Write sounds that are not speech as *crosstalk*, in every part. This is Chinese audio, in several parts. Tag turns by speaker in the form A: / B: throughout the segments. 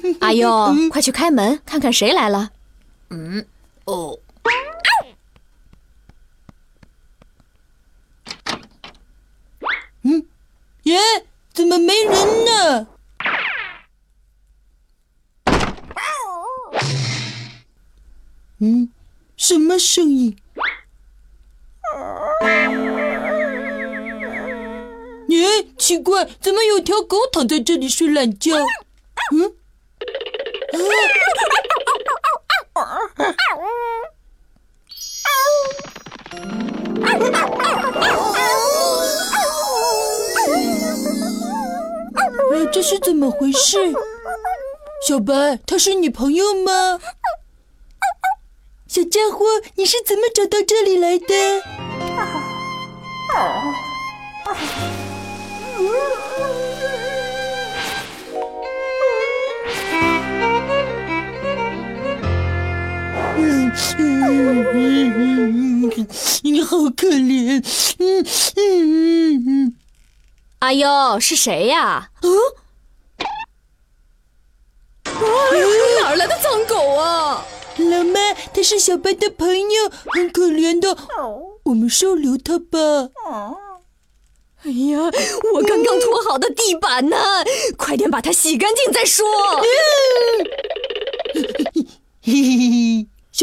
A: *laughs* 阿优，快去开门，看看谁来了。
B: 嗯，哦，
C: 嗯，耶，怎么没人呢？嗯，什么声音？耶，奇怪，怎么有条狗躺在这里睡懒觉？嗯，啊，这是怎么回事？小白，他是你朋友吗？小家伙，你是怎么找到这里来的？*laughs* 嗯，你好可怜。嗯嗯嗯
A: 阿优，是谁呀？
C: 啊。
A: 哪儿来的脏狗啊？
C: 老妈，他是小白的朋友，很可怜的，我们收留他吧。
A: 哎呀，我刚刚拖好的地板呢，快点把它洗干净再说。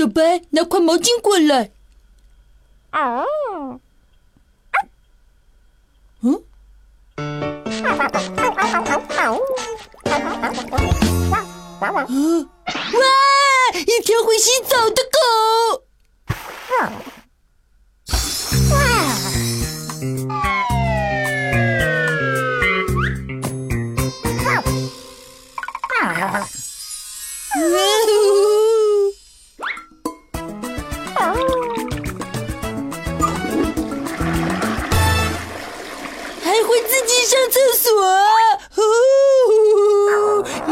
C: 小白，拿块毛巾过来。嗯？嗯？哇！一条会洗澡的上厕所？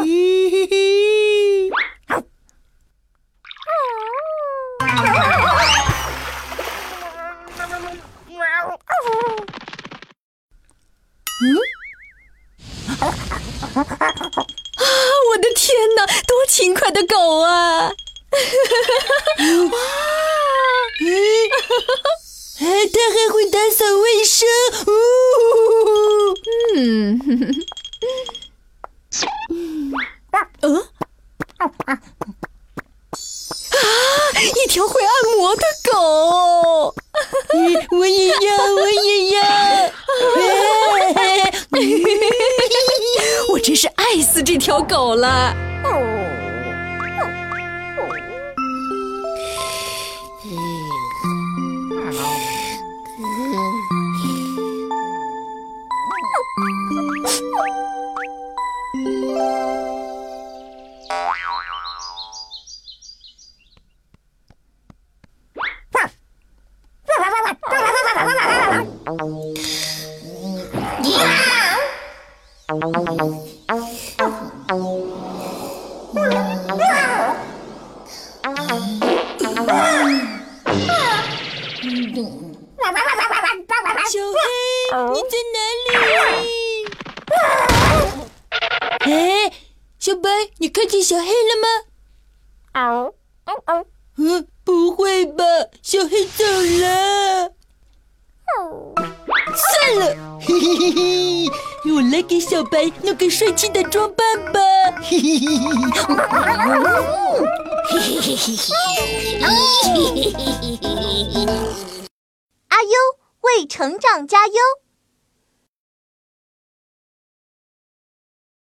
C: 咦！嗯？
A: 我的天哪，多勤快的狗啊！*laughs*
C: 哇！哎，它还会打扫卫生。
A: 嗯，嗯，啊！一条会按摩的狗，
C: 我也要，我也要。*laughs*
A: 我真是爱死这条狗了。
C: 小黑，你在哪里？哎，小白，你看见小黑了吗？嗯，不会吧，小黑走了。算了，嘿嘿嘿嘿，我来给小白弄个帅气的装扮吧。嘿嘿嘿嘿，嘿嘿嘿嘿嘿。
D: 阿优为成长加油。